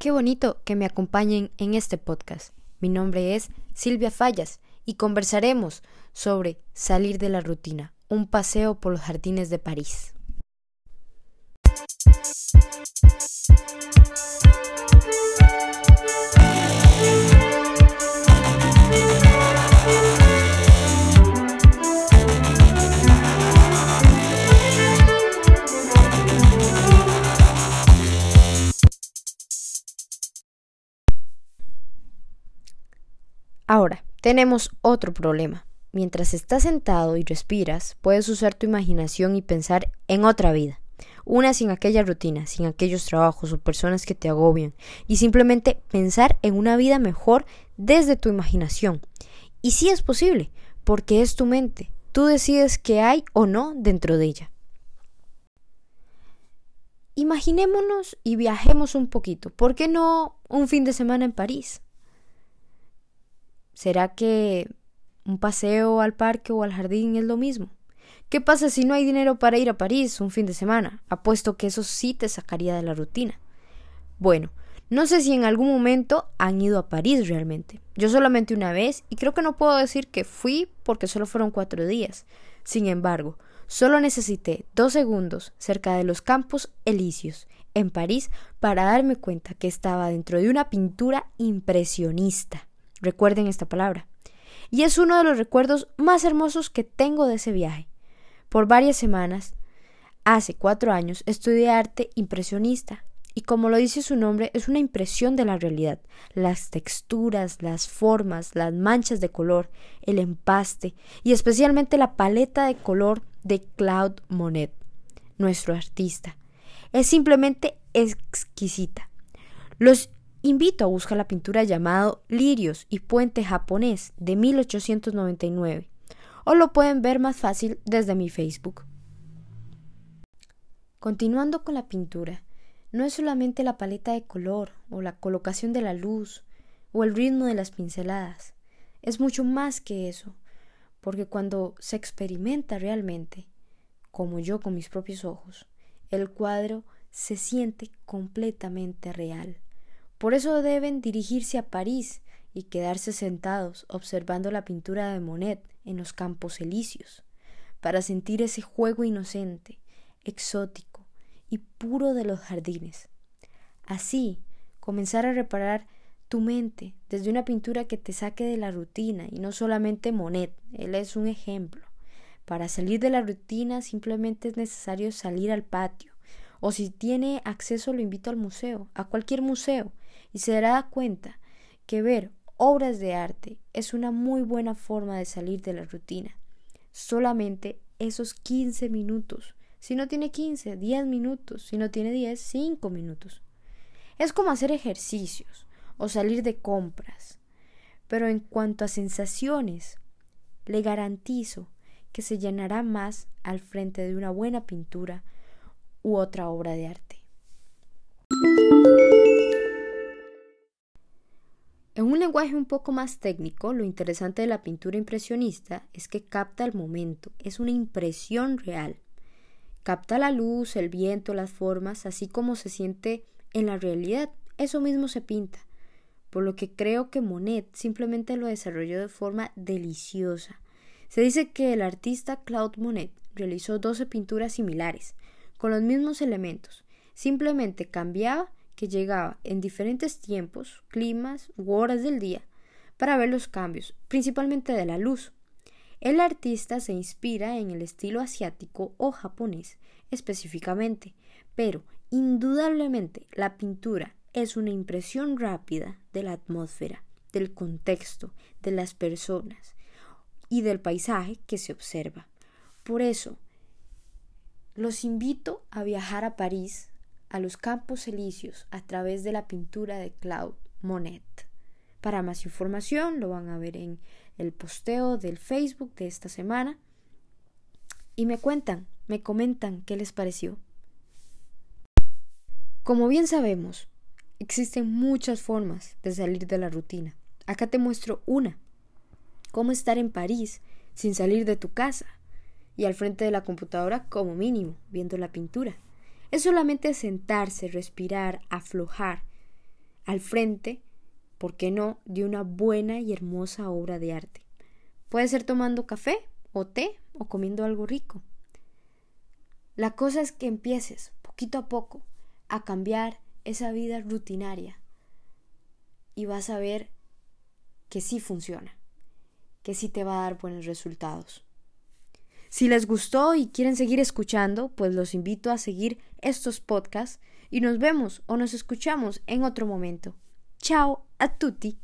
Qué bonito que me acompañen en este podcast. Mi nombre es Silvia Fallas y conversaremos sobre salir de la rutina, un paseo por los jardines de París. Ahora, tenemos otro problema. Mientras estás sentado y respiras, puedes usar tu imaginación y pensar en otra vida. Una sin aquella rutina, sin aquellos trabajos o personas que te agobian, y simplemente pensar en una vida mejor desde tu imaginación. Y sí es posible, porque es tu mente. Tú decides qué hay o no dentro de ella. Imaginémonos y viajemos un poquito. ¿Por qué no un fin de semana en París? ¿Será que un paseo al parque o al jardín es lo mismo? ¿Qué pasa si no hay dinero para ir a París un fin de semana? Apuesto que eso sí te sacaría de la rutina. Bueno, no sé si en algún momento han ido a París realmente. Yo solamente una vez y creo que no puedo decir que fui porque solo fueron cuatro días. Sin embargo, solo necesité dos segundos cerca de los Campos Elíseos en París para darme cuenta que estaba dentro de una pintura impresionista. Recuerden esta palabra. Y es uno de los recuerdos más hermosos que tengo de ese viaje. Por varias semanas, hace cuatro años, estudié arte impresionista. Y como lo dice su nombre, es una impresión de la realidad. Las texturas, las formas, las manchas de color, el empaste y especialmente la paleta de color de Claude Monet, nuestro artista. Es simplemente exquisita. Los Invito a buscar la pintura llamado Lirios y Puente japonés de 1899 o lo pueden ver más fácil desde mi Facebook. Continuando con la pintura, no es solamente la paleta de color o la colocación de la luz o el ritmo de las pinceladas, es mucho más que eso, porque cuando se experimenta realmente, como yo con mis propios ojos, el cuadro se siente completamente real. Por eso deben dirigirse a París y quedarse sentados observando la pintura de Monet en los campos elíseos, para sentir ese juego inocente, exótico y puro de los jardines. Así, comenzar a reparar tu mente desde una pintura que te saque de la rutina y no solamente Monet, él es un ejemplo. Para salir de la rutina simplemente es necesario salir al patio, o si tiene acceso lo invito al museo, a cualquier museo, y se dará cuenta que ver obras de arte es una muy buena forma de salir de la rutina. Solamente esos 15 minutos. Si no tiene 15, 10 minutos. Si no tiene 10, 5 minutos. Es como hacer ejercicios o salir de compras. Pero en cuanto a sensaciones, le garantizo que se llenará más al frente de una buena pintura u otra obra de arte. Un lenguaje un poco más técnico, lo interesante de la pintura impresionista es que capta el momento, es una impresión real. Capta la luz, el viento, las formas, así como se siente en la realidad. Eso mismo se pinta. Por lo que creo que Monet simplemente lo desarrolló de forma deliciosa. Se dice que el artista Claude Monet realizó 12 pinturas similares, con los mismos elementos. Simplemente cambiaba que llegaba en diferentes tiempos, climas u horas del día para ver los cambios, principalmente de la luz. El artista se inspira en el estilo asiático o japonés específicamente, pero indudablemente la pintura es una impresión rápida de la atmósfera, del contexto, de las personas y del paisaje que se observa. Por eso, los invito a viajar a París a los campos elíseos a través de la pintura de Claude Monet. Para más información lo van a ver en el posteo del Facebook de esta semana y me cuentan, me comentan qué les pareció. Como bien sabemos, existen muchas formas de salir de la rutina. Acá te muestro una. Cómo estar en París sin salir de tu casa y al frente de la computadora como mínimo, viendo la pintura. Es solamente sentarse, respirar, aflojar, al frente, ¿por qué no?, de una buena y hermosa obra de arte. Puede ser tomando café o té o comiendo algo rico. La cosa es que empieces poquito a poco a cambiar esa vida rutinaria y vas a ver que sí funciona, que sí te va a dar buenos resultados. Si les gustó y quieren seguir escuchando, pues los invito a seguir estos podcasts y nos vemos o nos escuchamos en otro momento. Ciao a tutti.